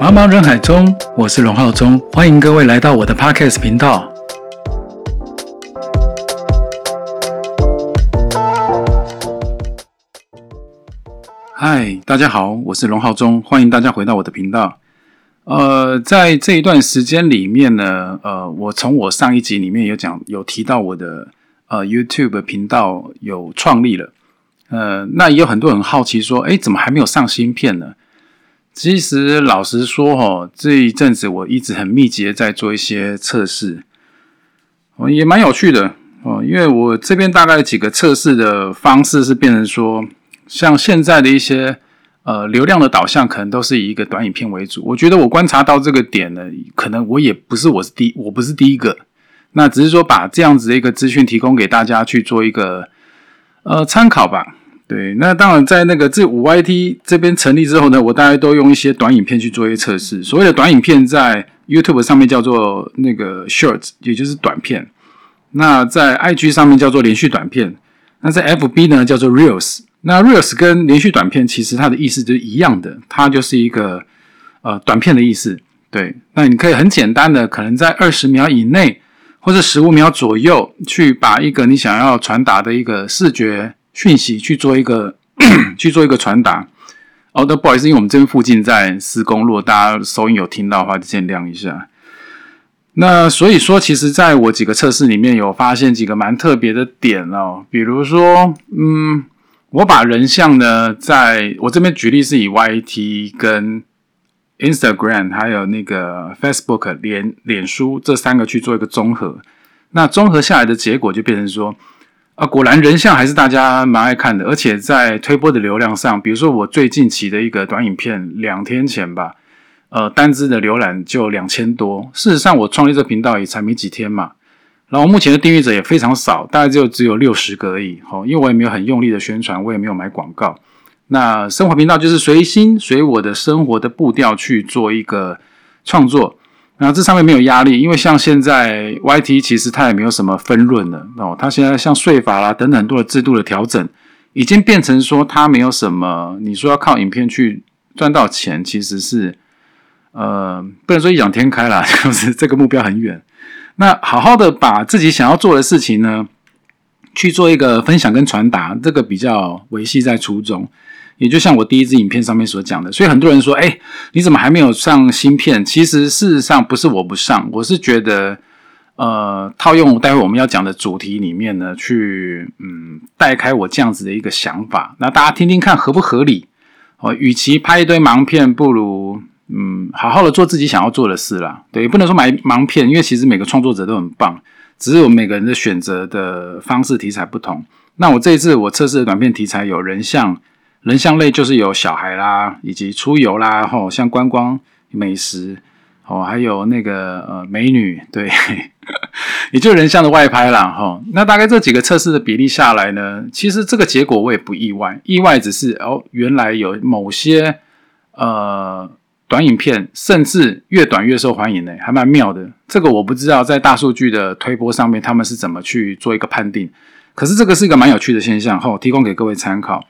茫茫人海中，我是龙浩中，欢迎各位来到我的 Podcast 频道。嗨，大家好，我是龙浩中，欢迎大家回到我的频道。呃，在这一段时间里面呢，呃，我从我上一集里面有讲，有提到我的呃 YouTube 频道有创立了。呃，那也有很多人好奇说，哎，怎么还没有上新片呢？其实老实说，哈，这一阵子我一直很密集的在做一些测试，哦，也蛮有趣的哦。因为我这边大概几个测试的方式是变成说，像现在的一些呃流量的导向，可能都是以一个短影片为主。我觉得我观察到这个点呢，可能我也不是我是第我不是第一个，那只是说把这样子的一个资讯提供给大家去做一个呃参考吧。对，那当然，在那个这五 YT 这边成立之后呢，我大概都用一些短影片去做一些测试。所谓的短影片，在 YouTube 上面叫做那个 Shorts，也就是短片；那在 IG 上面叫做连续短片；那在 FB 呢叫做 Reels。那 Reels 跟连续短片其实它的意思就是一样的，它就是一个呃短片的意思。对，那你可以很简单的，可能在二十秒以内或者十五秒左右，去把一个你想要传达的一个视觉。讯息去做一个 去做一个传达，哦，那不好意思，因为我们这边附近在施工，如果大家收音有听到的话，就见谅一下。那所以说，其实在我几个测试里面有发现几个蛮特别的点哦，比如说，嗯，我把人像呢，在我这边举例是以 YT 跟 Instagram 还有那个 Facebook 脸脸书这三个去做一个综合，那综合下来的结果就变成说。啊，果然人像还是大家蛮爱看的，而且在推播的流量上，比如说我最近期的一个短影片，两天前吧，呃，单支的浏览就两千多。事实上，我创立这频道也才没几天嘛，然后目前的订阅者也非常少，大概就只有六十个而已。好，因为我也没有很用力的宣传，我也没有买广告。那生活频道就是随心随我的生活的步调去做一个创作。那这上面没有压力，因为像现在 YT 其实它也没有什么分润了哦，它现在像税法啦等等很多的制度的调整，已经变成说它没有什么，你说要靠影片去赚到钱，其实是呃不能说异想天开啦，就是这个目标很远。那好好的把自己想要做的事情呢，去做一个分享跟传达，这个比较维系在初衷。也就像我第一支影片上面所讲的，所以很多人说：“哎，你怎么还没有上新片？”其实事实上不是我不上，我是觉得，呃，套用待会我们要讲的主题里面呢，去嗯带开我这样子的一个想法，那大家听听看合不合理？哦，与其拍一堆盲片，不如嗯好好的做自己想要做的事啦。对，不能说买盲片，因为其实每个创作者都很棒，只是我们每个人的选择的方式题材不同。那我这一次我测试的短片题材有人像。人像类就是有小孩啦，以及出游啦，吼，像观光、美食，哦，还有那个呃美女，对，也就人像的外拍啦，吼。那大概这几个测试的比例下来呢，其实这个结果我也不意外，意外只是哦，原来有某些呃短影片，甚至越短越受欢迎呢，还蛮妙的。这个我不知道在大数据的推波上面他们是怎么去做一个判定，可是这个是一个蛮有趣的现象，吼，提供给各位参考。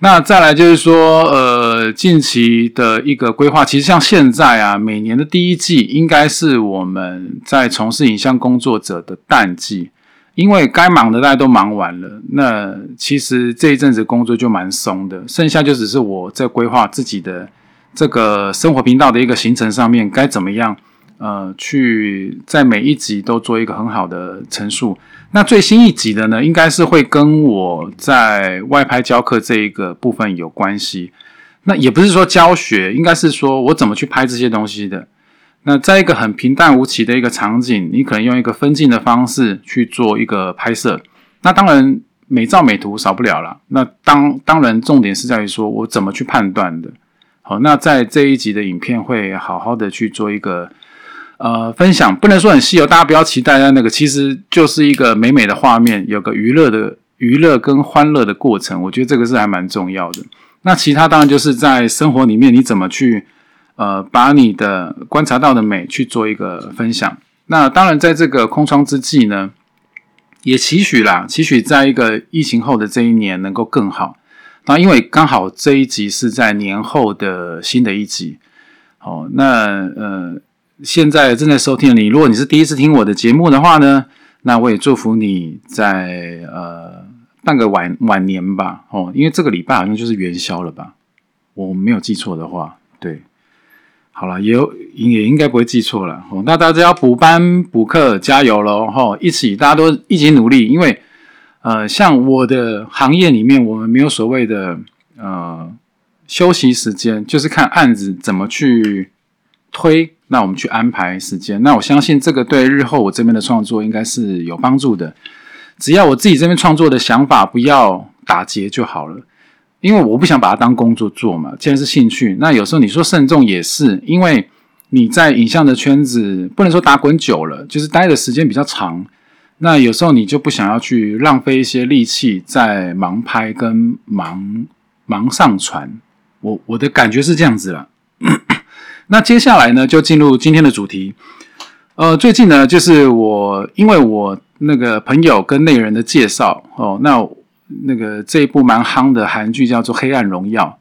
那再来就是说，呃，近期的一个规划，其实像现在啊，每年的第一季应该是我们在从事影像工作者的淡季，因为该忙的大家都忙完了，那其实这一阵子工作就蛮松的，剩下就只是我在规划自己的这个生活频道的一个行程上面该怎么样。呃，去在每一集都做一个很好的陈述。那最新一集的呢，应该是会跟我在外拍教课这一个部分有关系。那也不是说教学，应该是说我怎么去拍这些东西的。那在一个很平淡无奇的一个场景，你可能用一个分镜的方式去做一个拍摄。那当然美照美图少不了了。那当当然重点是在于说我怎么去判断的。好，那在这一集的影片会好好的去做一个。呃，分享不能说很稀有，大家不要期待那个，其实就是一个美美的画面，有个娱乐的娱乐跟欢乐的过程，我觉得这个是还蛮重要的。那其他当然就是在生活里面你怎么去呃把你的观察到的美去做一个分享。那当然在这个空窗之际呢，也期许啦，期许在一个疫情后的这一年能够更好。那因为刚好这一集是在年后的新的一集，哦，那呃，现在正在收听的你，如果你是第一次听我的节目的话呢，那我也祝福你在呃半个晚晚年吧，哦，因为这个礼拜好像就是元宵了吧，我没有记错的话，对。好了，也也应该不会记错了哦。那大家要补班补课，加油喽！哈，一起大家都一起努力，因为呃，像我的行业里面，我们没有所谓的呃休息时间，就是看案子怎么去推，那我们去安排时间。那我相信这个对日后我这边的创作应该是有帮助的。只要我自己这边创作的想法不要打结就好了。因为我不想把它当工作做嘛，既然是兴趣，那有时候你说慎重也是，因为你在影像的圈子不能说打滚久了，就是待的时间比较长，那有时候你就不想要去浪费一些力气在忙拍跟忙忙上传，我我的感觉是这样子了。那接下来呢，就进入今天的主题。呃，最近呢，就是我因为我那个朋友跟那人的介绍哦，那。那个这一部蛮夯的韩剧叫做《黑暗荣耀》，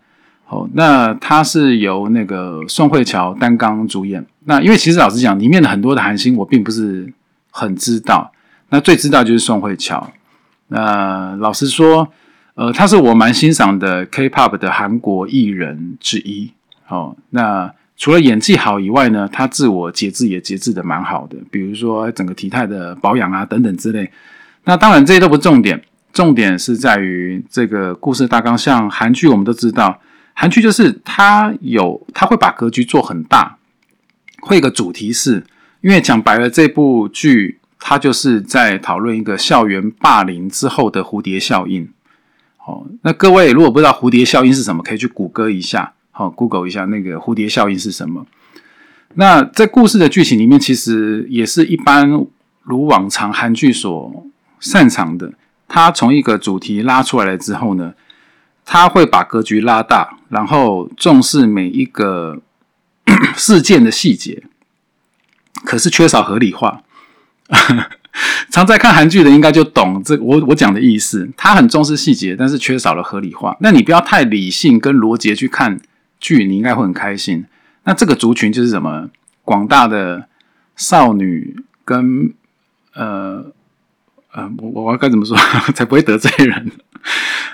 哦，那它是由那个宋慧乔担纲主演。那因为其实老实讲，里面的很多的韩星我并不是很知道，那最知道就是宋慧乔。那老实说，呃，他是我蛮欣赏的 K-pop 的韩国艺人之一。哦，那除了演技好以外呢，他自我节制也节制的蛮好的，比如说整个体态的保养啊等等之类。那当然这些都不重点。重点是在于这个故事大纲，像韩剧，我们都知道，韩剧就是它有，它会把格局做很大，会一个主题是，因为讲白了，这部剧它就是在讨论一个校园霸凌之后的蝴蝶效应。好，那各位如果不知道蝴蝶效应是什么，可以去谷歌一下，好，Google 一下那个蝴蝶效应是什么。那在故事的剧情里面，其实也是一般如往常韩剧所擅长的。他从一个主题拉出来了之后呢，他会把格局拉大，然后重视每一个 事件的细节，可是缺少合理化。常在看韩剧的应该就懂这我我讲的意思。他很重视细节，但是缺少了合理化。那你不要太理性跟逻辑去看剧，你应该会很开心。那这个族群就是什么？广大的少女跟呃。呃，我我该怎么说 才不会得罪人？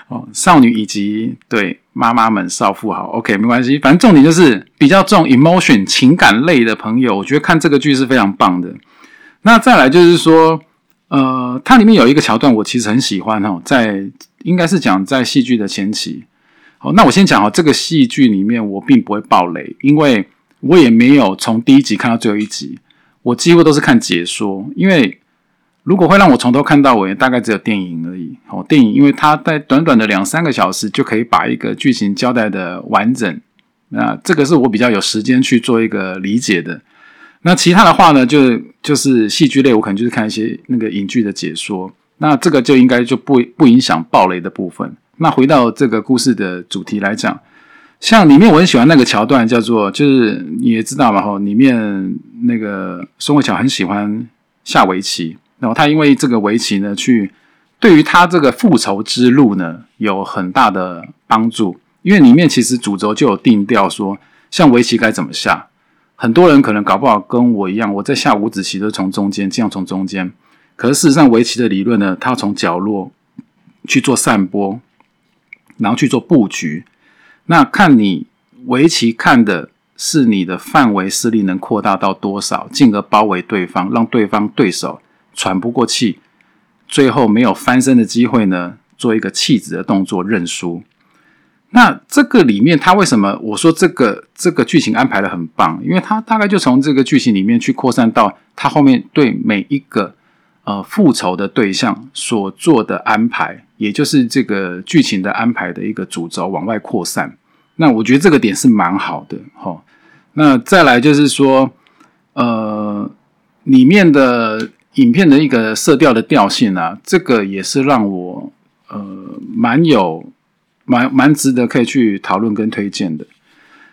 哦，少女以及对妈妈们、少妇好，OK，没关系，反正重点就是比较重 emotion 情感类的朋友，我觉得看这个剧是非常棒的。那再来就是说，呃，它里面有一个桥段，我其实很喜欢哦，在应该是讲在戏剧的前期。好，那我先讲哦，这个戏剧里面我并不会爆雷，因为我也没有从第一集看到最后一集，我几乎都是看解说，因为。如果会让我从头看到尾，大概只有电影而已。哦，电影，因为它在短短的两三个小时就可以把一个剧情交代的完整。那这个是我比较有时间去做一个理解的。那其他的话呢，就就是戏剧类，我可能就是看一些那个影剧的解说。那这个就应该就不不影响暴雷的部分。那回到这个故事的主题来讲，像里面我很喜欢那个桥段，叫做就是你也知道嘛，吼，里面那个宋慧乔很喜欢下围棋。然后他因为这个围棋呢，去对于他这个复仇之路呢有很大的帮助。因为里面其实主轴就有定调说，像围棋该怎么下。很多人可能搞不好跟我一样，我在下五子棋都从中间，这样从中间。可是事实上，围棋的理论呢，它要从角落去做散播，然后去做布局。那看你围棋看的是你的范围势力能扩大到多少，进而包围对方，让对方对手。喘不过气，最后没有翻身的机会呢？做一个弃子的动作认输。那这个里面，他为什么我说这个这个剧情安排的很棒？因为他大概就从这个剧情里面去扩散到他后面对每一个呃复仇的对象所做的安排，也就是这个剧情的安排的一个主轴往外扩散。那我觉得这个点是蛮好的哈。那再来就是说，呃，里面的。影片的一个色调的调性啊，这个也是让我呃蛮有蛮蛮值得可以去讨论跟推荐的，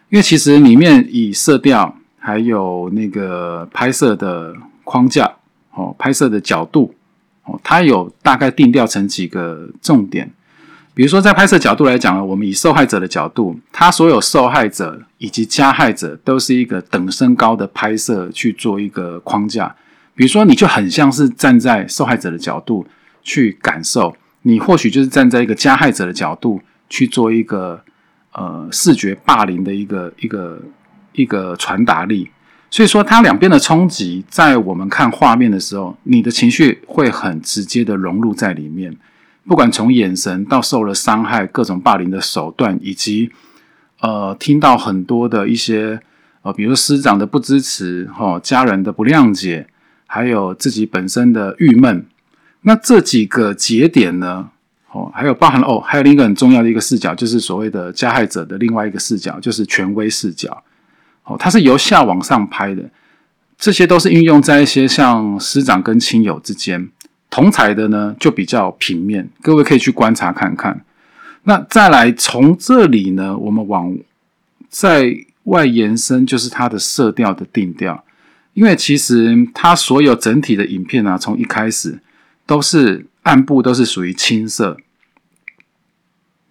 因为其实里面以色调还有那个拍摄的框架哦，拍摄的角度哦，它有大概定调成几个重点。比如说在拍摄角度来讲呢，我们以受害者的角度，他所有受害者以及加害者都是一个等身高的拍摄去做一个框架。比如说，你就很像是站在受害者的角度去感受，你或许就是站在一个加害者的角度去做一个呃视觉霸凌的一个一个一个传达力。所以说，它两边的冲击，在我们看画面的时候，你的情绪会很直接的融入在里面。不管从眼神到受了伤害、各种霸凌的手段，以及呃听到很多的一些呃，比如师长的不支持、哈家人的不谅解，还有自己本身的郁闷，那这几个节点呢，哦，还有包含了哦，还有另一个很重要的一个视角，就是所谓的加害者的另外一个视角，就是权威视角。哦，它是由下往上拍的，这些都是运用在一些像师长跟亲友之间。同彩的呢，就比较平面，各位可以去观察看看。那再来从这里呢，我们往在外延伸，就是它的色调的定调。因为其实它所有整体的影片啊，从一开始都是暗部都是属于青色、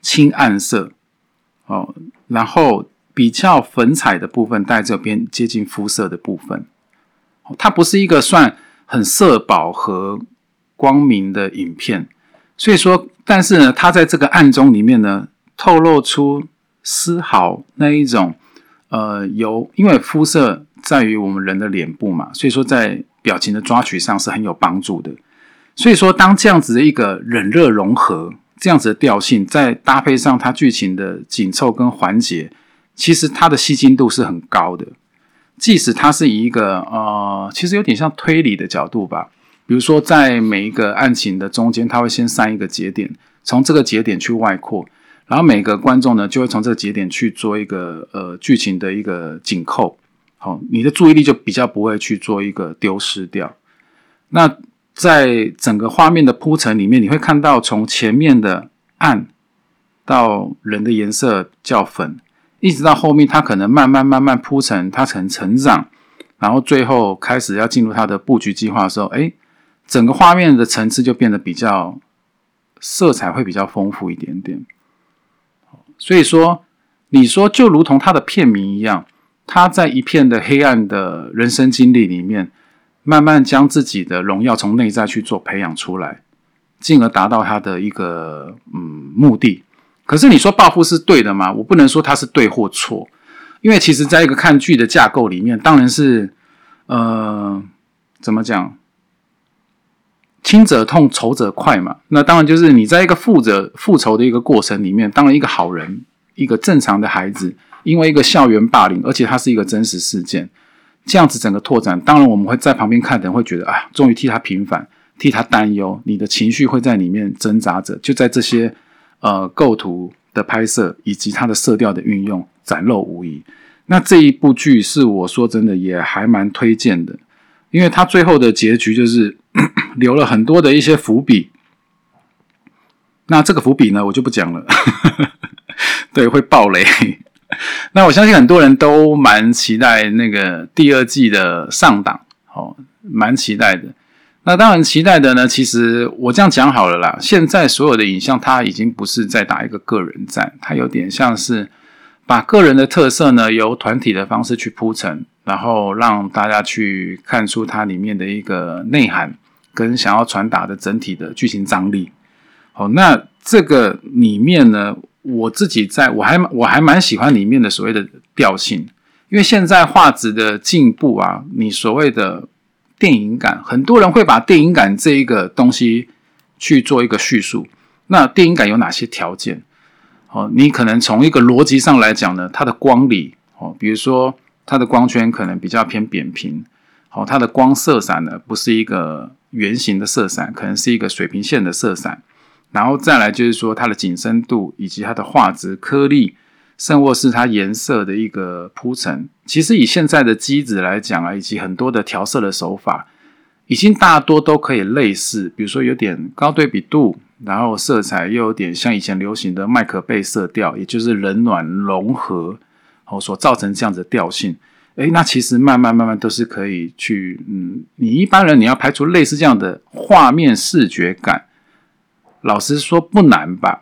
青暗色哦，然后比较粉彩的部分带这边接近肤色的部分。它不是一个算很色饱和。光明的影片，所以说，但是呢，它在这个暗中里面呢，透露出丝毫那一种，呃，有因为肤色在于我们人的脸部嘛，所以说在表情的抓取上是很有帮助的。所以说，当这样子的一个冷热融合，这样子的调性，再搭配上它剧情的紧凑跟环节，其实它的吸睛度是很高的。即使它是以一个呃，其实有点像推理的角度吧。比如说，在每一个案情的中间，它会先删一个节点，从这个节点去外扩，然后每个观众呢就会从这个节点去做一个呃剧情的一个紧扣，好，你的注意力就比较不会去做一个丢失掉。那在整个画面的铺陈里面，你会看到从前面的暗到人的颜色较粉，一直到后面，它可能慢慢慢慢铺陈，它成成长，然后最后开始要进入它的布局计划的时候，哎。整个画面的层次就变得比较色彩会比较丰富一点点，所以说你说就如同他的片名一样，他在一片的黑暗的人生经历里面，慢慢将自己的荣耀从内在去做培养出来，进而达到他的一个嗯目的。可是你说报复是对的吗？我不能说它是对或错，因为其实在一个看剧的架构里面，当然是呃怎么讲？轻者痛，仇者快嘛。那当然就是你在一个复者复仇的一个过程里面，当然一个好人，一个正常的孩子，因为一个校园霸凌，而且它是一个真实事件，这样子整个拓展，当然我们会在旁边看的人会觉得啊，终于替他平反，替他担忧，你的情绪会在里面挣扎着，就在这些呃构图的拍摄以及它的色调的运用展露无遗。那这一部剧是我说真的也还蛮推荐的。因为它最后的结局就是 留了很多的一些伏笔，那这个伏笔呢，我就不讲了，对，会爆雷。那我相信很多人都蛮期待那个第二季的上档，哦，蛮期待的。那当然期待的呢，其实我这样讲好了啦。现在所有的影像，它已经不是在打一个个人战，它有点像是把个人的特色呢，由团体的方式去铺陈。然后让大家去看出它里面的一个内涵，跟想要传达的整体的剧情张力。好，那这个里面呢，我自己在我还我还蛮喜欢里面的所谓的调性，因为现在画质的进步啊，你所谓的电影感，很多人会把电影感这一个东西去做一个叙述。那电影感有哪些条件？哦，你可能从一个逻辑上来讲呢，它的光里哦，比如说。它的光圈可能比较偏扁平，好，它的光色散呢不是一个圆形的色散，可能是一个水平线的色散。然后再来就是说它的景深度以及它的画质颗粒，甚或是它颜色的一个铺陈。其实以现在的机子来讲啊，以及很多的调色的手法，已经大多都可以类似，比如说有点高对比度，然后色彩又有点像以前流行的麦克贝色调，也就是冷暖融合。哦，所造成这样子的调性，诶，那其实慢慢慢慢都是可以去，嗯，你一般人你要拍出类似这样的画面视觉感，老实说不难吧？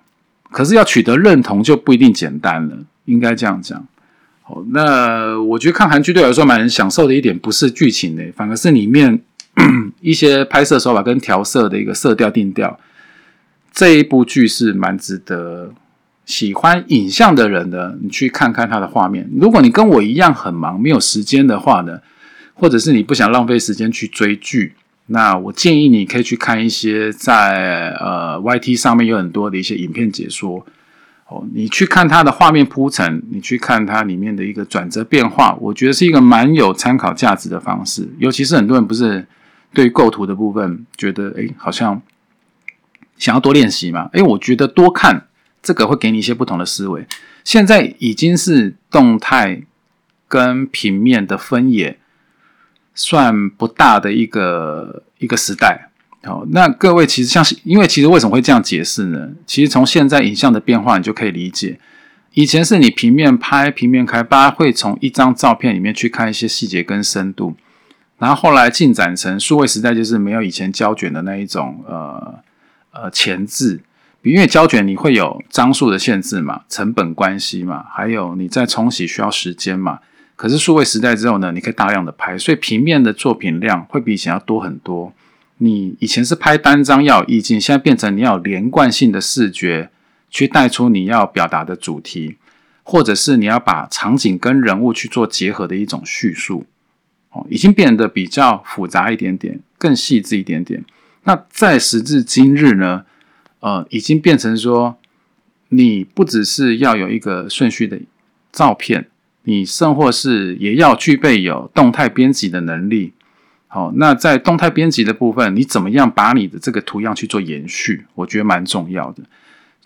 可是要取得认同就不一定简单了，应该这样讲。好，那我觉得看韩剧对我来说蛮享受的一点，不是剧情的，反而是里面 一些拍摄手法跟调色的一个色调定调。这一部剧是蛮值得喜欢影像的人的，你去看看它的画面。如果你跟我一样很忙，没有时间的话呢，或者是你不想浪费时间去追剧。那我建议你可以去看一些在呃 YT 上面有很多的一些影片解说哦，你去看它的画面铺陈，你去看它里面的一个转折变化，我觉得是一个蛮有参考价值的方式。尤其是很多人不是对构图的部分觉得哎好像想要多练习嘛，哎，我觉得多看这个会给你一些不同的思维。现在已经是动态跟平面的分野。算不大的一个一个时代，好，那各位其实像是，因为其实为什么会这样解释呢？其实从现在影像的变化，你就可以理解，以前是你平面拍、平面开，大家会从一张照片里面去看一些细节跟深度，然后后来进展成数位时代，就是没有以前胶卷的那一种呃呃前置，因为胶卷你会有张数的限制嘛，成本关系嘛，还有你在冲洗需要时间嘛。可是数位时代之后呢，你可以大量的拍，所以平面的作品量会比以前要多很多。你以前是拍单张要有意境，现在变成你要连贯性的视觉去带出你要表达的主题，或者是你要把场景跟人物去做结合的一种叙述，哦，已经变得比较复杂一点点，更细致一点点。那在时至今日呢，呃，已经变成说，你不只是要有一个顺序的照片。你甚或是也要具备有动态编辑的能力，好，那在动态编辑的部分，你怎么样把你的这个图样去做延续？我觉得蛮重要的。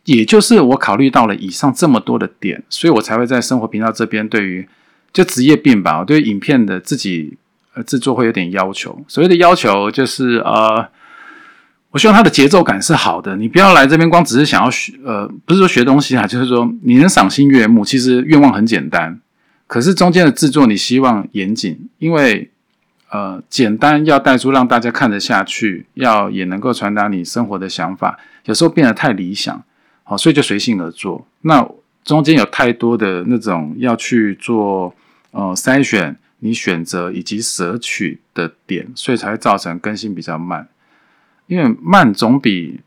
也就是我考虑到了以上这么多的点，所以我才会在生活频道这边对于就职业病吧，我对影片的自己呃制作会有点要求。所谓的要求就是呃，我希望它的节奏感是好的，你不要来这边光只是想要学呃，不是说学东西啊，就是说你能赏心悦目。其实愿望很简单。可是中间的制作，你希望严谨，因为呃简单要带出让大家看得下去，要也能够传达你生活的想法，有时候变得太理想，好，所以就随性而做。那中间有太多的那种要去做呃筛选，你选择以及舍取的点，所以才会造成更新比较慢。因为慢总比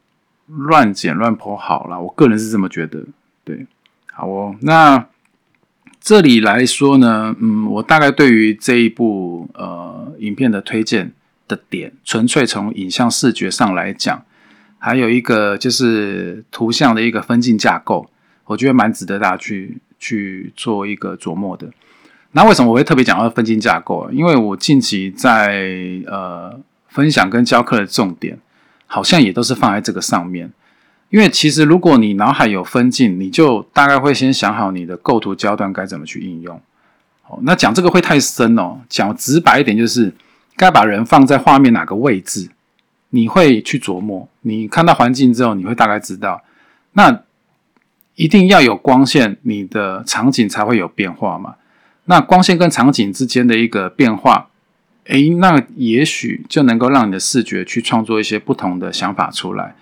乱剪乱剖好了，我个人是这么觉得。对，好哦，那。这里来说呢，嗯，我大概对于这一部呃影片的推荐的点，纯粹从影像视觉上来讲，还有一个就是图像的一个分镜架构，我觉得蛮值得大家去去做一个琢磨的。那为什么我会特别讲到分镜架构？因为我近期在呃分享跟教课的重点，好像也都是放在这个上面。因为其实，如果你脑海有分镜，你就大概会先想好你的构图焦段该怎么去应用。好，那讲这个会太深哦。讲直白一点，就是该把人放在画面哪个位置，你会去琢磨。你看到环境之后，你会大概知道。那一定要有光线，你的场景才会有变化嘛。那光线跟场景之间的一个变化，诶，那也许就能够让你的视觉去创作一些不同的想法出来。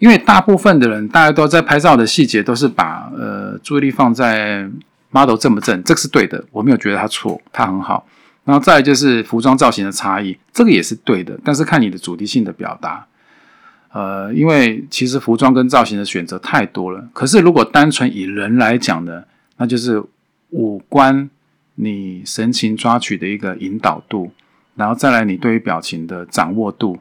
因为大部分的人，大家都在拍照的细节都是把呃注意力放在 model 正不正，这个是对的，我没有觉得他错，他很好。然后再就是服装造型的差异，这个也是对的，但是看你的主题性的表达。呃，因为其实服装跟造型的选择太多了，可是如果单纯以人来讲呢，那就是五官你神情抓取的一个引导度，然后再来你对于表情的掌握度，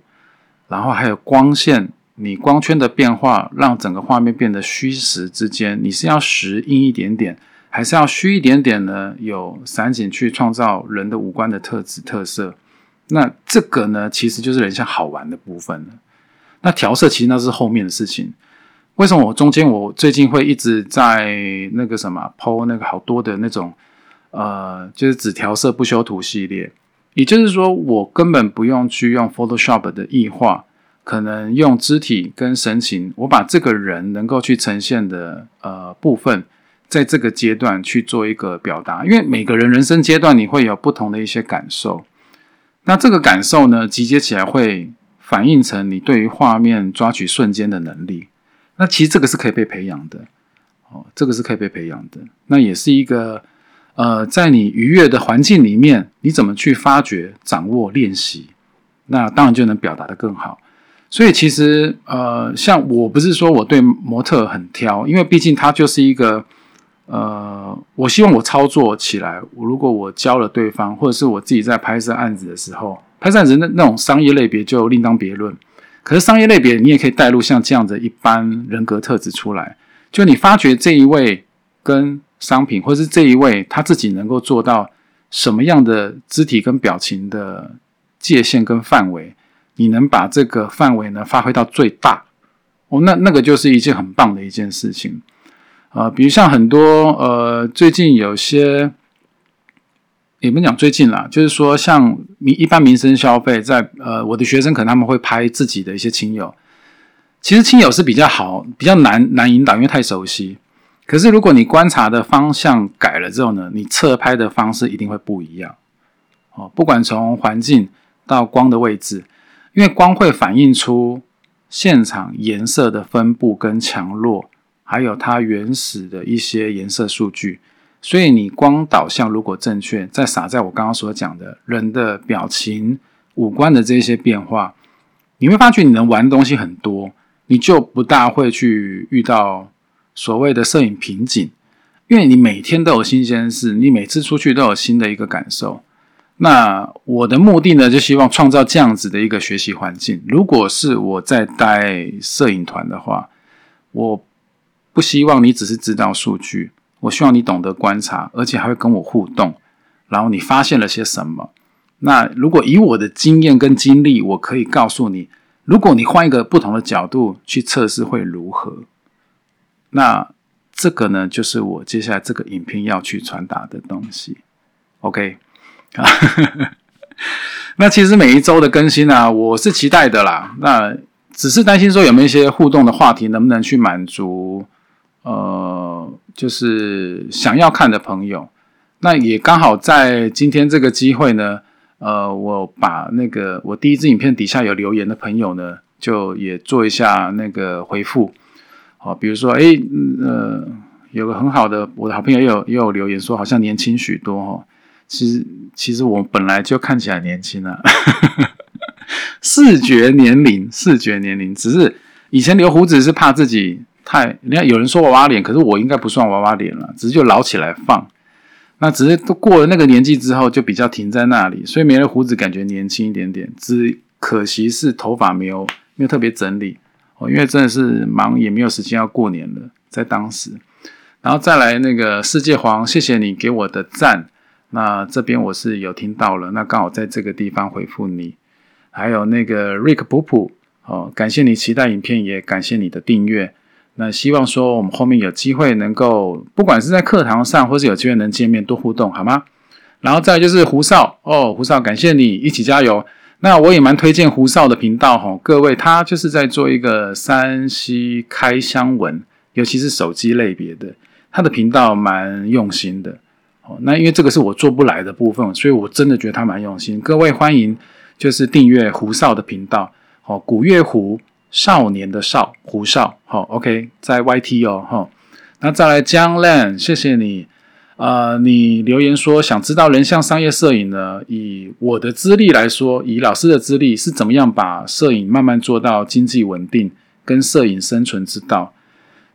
然后还有光线。你光圈的变化让整个画面变得虚实之间，你是要实硬一点点，还是要虚一点点呢？有散景去创造人的五官的特质特色，那这个呢，其实就是人像好玩的部分。那调色其实那是后面的事情。为什么我中间我最近会一直在那个什么抛那个好多的那种呃，就是只调色不修图系列？也就是说，我根本不用去用 Photoshop 的异化。可能用肢体跟神情，我把这个人能够去呈现的呃部分，在这个阶段去做一个表达。因为每个人人生阶段你会有不同的一些感受，那这个感受呢，集结起来会反映成你对于画面抓取瞬间的能力。那其实这个是可以被培养的，哦，这个是可以被培养的。那也是一个，呃，在你愉悦的环境里面，你怎么去发掘、掌握、练习，那当然就能表达的更好。所以其实，呃，像我不是说我对模特很挑，因为毕竟它就是一个，呃，我希望我操作起来，我如果我教了对方，或者是我自己在拍摄案子的时候，拍摄案子那那种商业类别就另当别论。可是商业类别，你也可以带入像这样的一般人格特质出来。就你发觉这一位跟商品，或者是这一位他自己能够做到什么样的肢体跟表情的界限跟范围，你能把这个范围呢发挥到最大，哦，那那个就是一件很棒的一件事情。呃，比如像很多呃，最近有些。也不讲最近啦，就是说像民一般民生消费，在呃我的学生可能他们会拍自己的一些亲友，其实亲友是比较好，比较难难引导，因为太熟悉。可是如果你观察的方向改了之后呢，你侧拍的方式一定会不一样。哦，不管从环境到光的位置，因为光会反映出现场颜色的分布跟强弱，还有它原始的一些颜色数据。所以你光导向如果正确，再撒在我刚刚所讲的人的表情、五官的这些变化，你会发觉你能玩的东西很多，你就不大会去遇到所谓的摄影瓶颈，因为你每天都有新鲜事，你每次出去都有新的一个感受。那我的目的呢，就希望创造这样子的一个学习环境。如果是我在带摄影团的话，我不希望你只是知道数据。我希望你懂得观察，而且还会跟我互动。然后你发现了些什么？那如果以我的经验跟经历，我可以告诉你，如果你换一个不同的角度去测试会如何？那这个呢，就是我接下来这个影片要去传达的东西。OK，啊 那其实每一周的更新呢，我是期待的啦。那只是担心说有没有一些互动的话题，能不能去满足？呃。就是想要看的朋友，那也刚好在今天这个机会呢，呃，我把那个我第一支影片底下有留言的朋友呢，就也做一下那个回复。好，比如说，哎，呃，有个很好的我的好朋友也有也有留言说，好像年轻许多哦。其实其实我本来就看起来年轻啊，视觉年龄，视觉年龄，只是以前留胡子是怕自己。太，你看有人说娃娃脸，可是我应该不算娃娃脸了，只是就老起来放。那只是都过了那个年纪之后，就比较停在那里，所以没了胡子感觉年轻一点点。只可惜是头发没有没有特别整理哦，因为真的是忙，也没有时间要过年了，在当时。然后再来那个世界皇，谢谢你给我的赞。那这边我是有听到了，那刚好在这个地方回复你。还有那个 Rick 普普哦，感谢你期待影片，也感谢你的订阅。那希望说我们后面有机会能够，不管是在课堂上，或是有机会能见面多互动，好吗？然后再就是胡少哦，胡少，感谢你一起加油。那我也蛮推荐胡少的频道哈，各位他就是在做一个山西开箱文，尤其是手机类别的，他的频道蛮用心的那因为这个是我做不来的部分，所以我真的觉得他蛮用心。各位欢迎就是订阅胡少的频道，哦，古月胡。少年的少胡少，好，OK，在 YT 哦，哈，那再来江浪谢谢你，呃，你留言说想知道人像商业摄影呢？以我的资历来说，以老师的资历是怎么样把摄影慢慢做到经济稳定，跟摄影生存之道？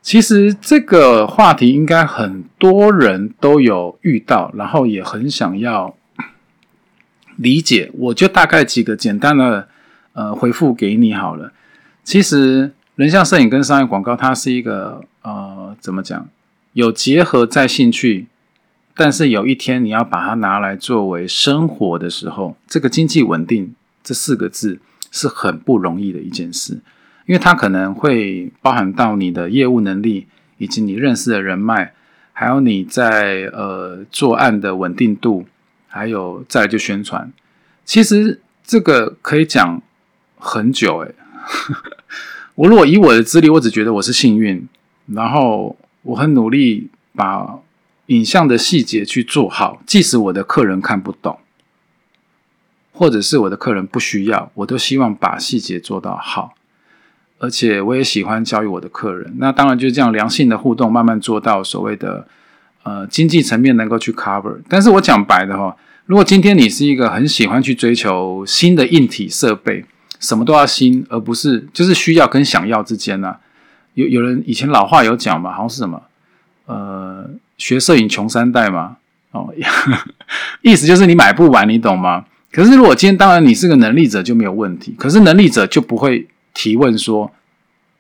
其实这个话题应该很多人都有遇到，然后也很想要理解，我就大概几个简单的呃回复给你好了。其实，人像摄影跟商业广告，它是一个呃，怎么讲？有结合在兴趣，但是有一天你要把它拿来作为生活的时候，这个经济稳定这四个字是很不容易的一件事，因为它可能会包含到你的业务能力，以及你认识的人脉，还有你在呃做案的稳定度，还有再就宣传。其实这个可以讲很久，诶。我如果以我的资历，我只觉得我是幸运，然后我很努力把影像的细节去做好，即使我的客人看不懂，或者是我的客人不需要，我都希望把细节做到好。而且我也喜欢教育我的客人。那当然就是这样良性的互动，慢慢做到所谓的呃经济层面能够去 cover。但是我讲白的哈，如果今天你是一个很喜欢去追求新的硬体设备，什么都要新，而不是就是需要跟想要之间呢？有有人以前老话有讲嘛，好像是什么呃学摄影穷三代嘛，哦，意思就是你买不完，你懂吗？可是如果今天当然你是个能力者就没有问题，可是能力者就不会提问说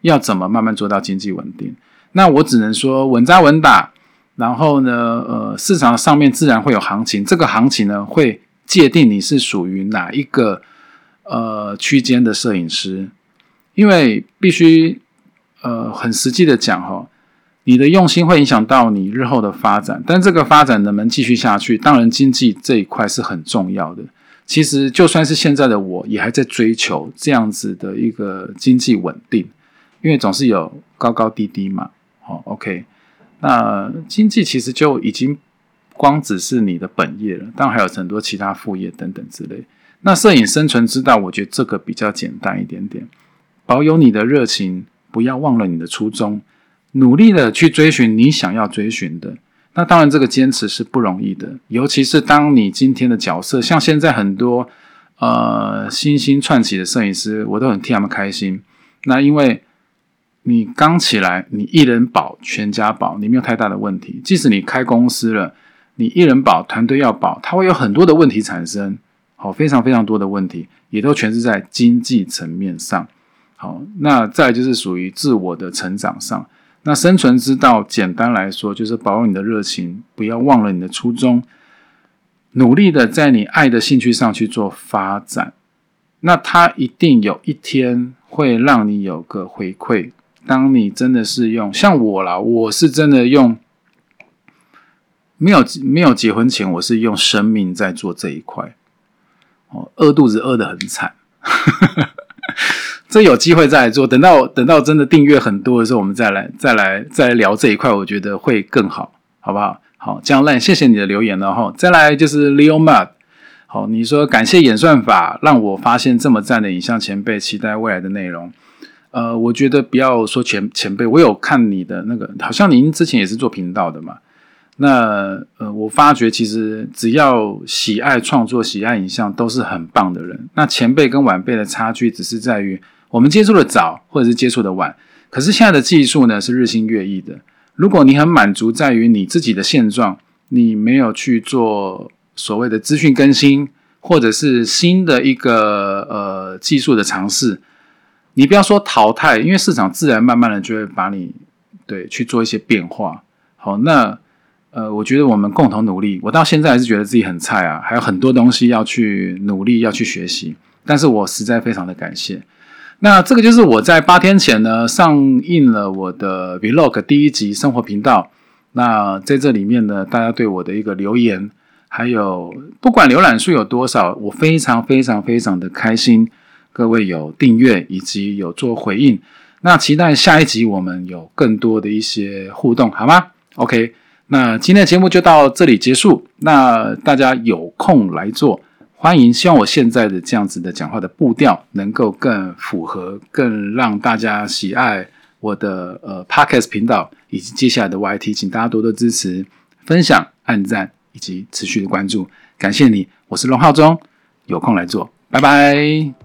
要怎么慢慢做到经济稳定。那我只能说稳扎稳打，然后呢，呃，市场上面自然会有行情，这个行情呢会界定你是属于哪一个。呃，区间的摄影师，因为必须呃很实际的讲哈，你的用心会影响到你日后的发展，但这个发展能不能继续下去，当然经济这一块是很重要的。其实就算是现在的我，也还在追求这样子的一个经济稳定，因为总是有高高低低嘛。好，OK，那经济其实就已经光只是你的本业了，当然还有很多其他副业等等之类。那摄影生存之道，我觉得这个比较简单一点点。保有你的热情，不要忘了你的初衷，努力的去追寻你想要追寻的。那当然，这个坚持是不容易的，尤其是当你今天的角色，像现在很多呃新兴串起的摄影师，我都很替他们开心。那因为你刚起来，你一人保全家保，你没有太大的问题。即使你开公司了，你一人保团队要保，它会有很多的问题产生。好，非常非常多的问题，也都全是在经济层面上。好，那再就是属于自我的成长上。那生存之道，简单来说，就是保有你的热情，不要忘了你的初衷，努力的在你爱的兴趣上去做发展。那它一定有一天会让你有个回馈。当你真的是用像我啦，我是真的用没有没有结婚前，我是用生命在做这一块。哦饿肚子饿得很惨，这有机会再来做。等到等到真的订阅很多的时候，我们再来再来再来聊这一块，我觉得会更好，好不好？好，江烂，谢谢你的留言了哈。再来就是 Leo Mud，好，你说感谢演算法让我发现这么赞的影像前辈，期待未来的内容。呃，我觉得不要说前前辈，我有看你的那个，好像您之前也是做频道的嘛。那呃，我发觉其实只要喜爱创作、喜爱影像，都是很棒的人。那前辈跟晚辈的差距，只是在于我们接触的早，或者是接触的晚。可是现在的技术呢，是日新月异的。如果你很满足在于你自己的现状，你没有去做所谓的资讯更新，或者是新的一个呃技术的尝试，你不要说淘汰，因为市场自然慢慢的就会把你对去做一些变化。好，那。呃，我觉得我们共同努力。我到现在还是觉得自己很菜啊，还有很多东西要去努力，要去学习。但是我实在非常的感谢。那这个就是我在八天前呢上映了我的 Vlog 第一集生活频道。那在这里面呢，大家对我的一个留言，还有不管浏览数有多少，我非常非常非常的开心。各位有订阅以及有做回应，那期待下一集我们有更多的一些互动，好吗？OK。那今天的节目就到这里结束。那大家有空来做，欢迎。希望我现在的这样子的讲话的步调能够更符合，更让大家喜爱我的呃 Podcast 频道以及接下来的 YT，请大家多多支持、分享、按赞以及持续的关注。感谢你，我是龙浩中，有空来做，拜拜。